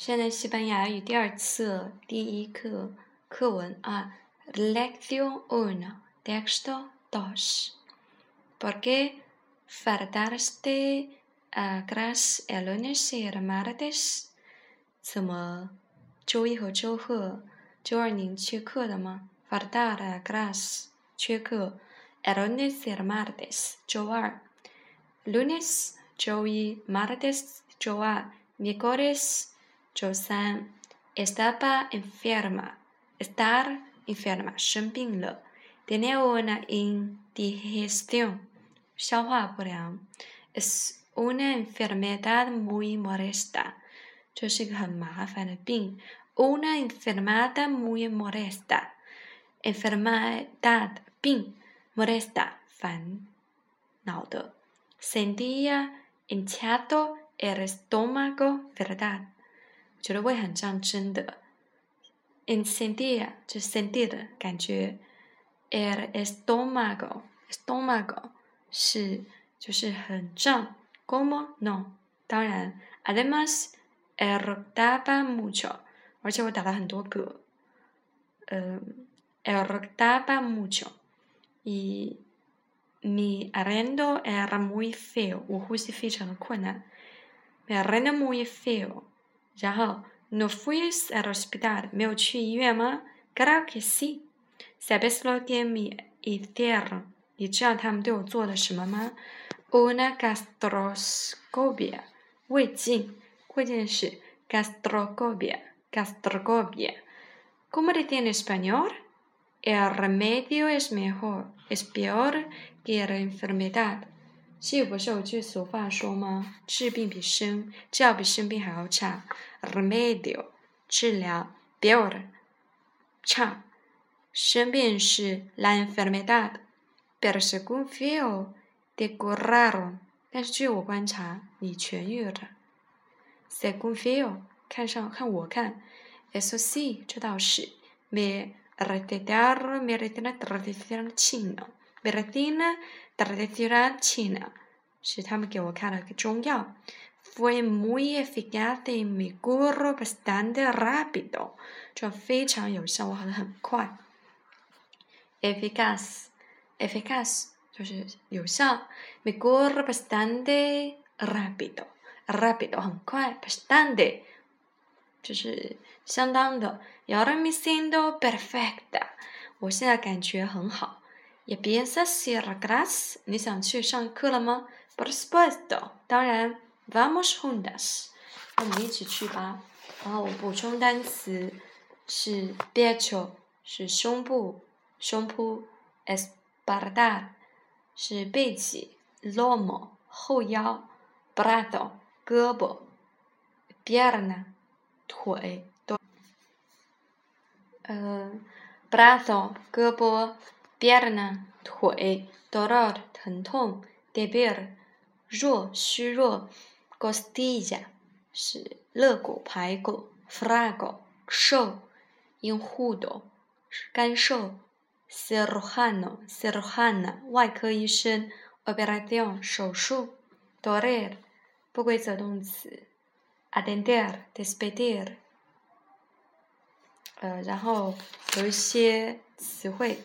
现在西班牙语第二册第一课课文啊，Lección uno, texto dos. ¿Por qué faltaste a clase el lunes y el martes？怎么周一和周二周二您缺课的吗？Faltar a clase 缺课，el lunes y el martes 周二，lunes 周一，martes 周二，miércoles 周三，estaba enferma，estar enferma 生病了，tenía una indigestión 消化不良，es una enfermedad muy molesta 这是一个很麻烦的病，una enfermedad muy molesta，enfermedad 病，molesta 烦恼的，sentía hinchado el estómago，verdad 觉得胃很胀，真的。Encendía 就 sentir 的感觉。El estómago，estómago 是就是很胀。¿Cómo no？当然。Además eruptaba mucho，而且我打了很多嗝。呃，eruptaba mucho。y mi aliento era muy feo，我呼吸非常的困难。Mi aliento muy feo。 然后，no fuiste al hospital，没有去医院吗？Claro que sí。¿Sabes lo que me hicieron？你知道他们对我做了什么吗？Una gastroscopia，胃镜。会见是 gastroscopia，gastroscopia。¿Cómo te tiene español？El remedio es mejor，es peor que la enfermedad。 西语不是有句俗话说吗？治病比生，治药比生病还要差。Remedio，治疗；peor，差。生病是 la enfermedad，pero según veo，te curaron。但是据我观察，你痊愈了。Según veo，看上看我看，eso sí，这倒是。Me retiraron medicina tradicional china，medicina tradicional china。是他们给我看了个中药，fue muy eficaz y me curó bastante rápido，这非常有效，我好的很快。eficaz，eficaz 就是有效，me curó bastante rápido，rápido 很快，bastante 就是相当的。Y ahora me siento perfecta，我现在感觉很好。 ¿Y piensas ir a clase？你想去上课了吗？Por supuesto，当然，vamos juntas，我们一起去吧。然后我补充单词是 pecho，是胸部、胸脯；espalda 是背脊；lomo 后腰；brazo 胳膊；pierna 腿。呃，brazo 胳膊；pierna 腿；dolor 疼痛；debil 弱虚弱，costilla 是肋骨排骨，flaco 瘦，enjudo 干瘦，cirujano cirujana 外科医生，operación 手术，doler 不规则动词，atender despedir 呃，然后有一些词汇。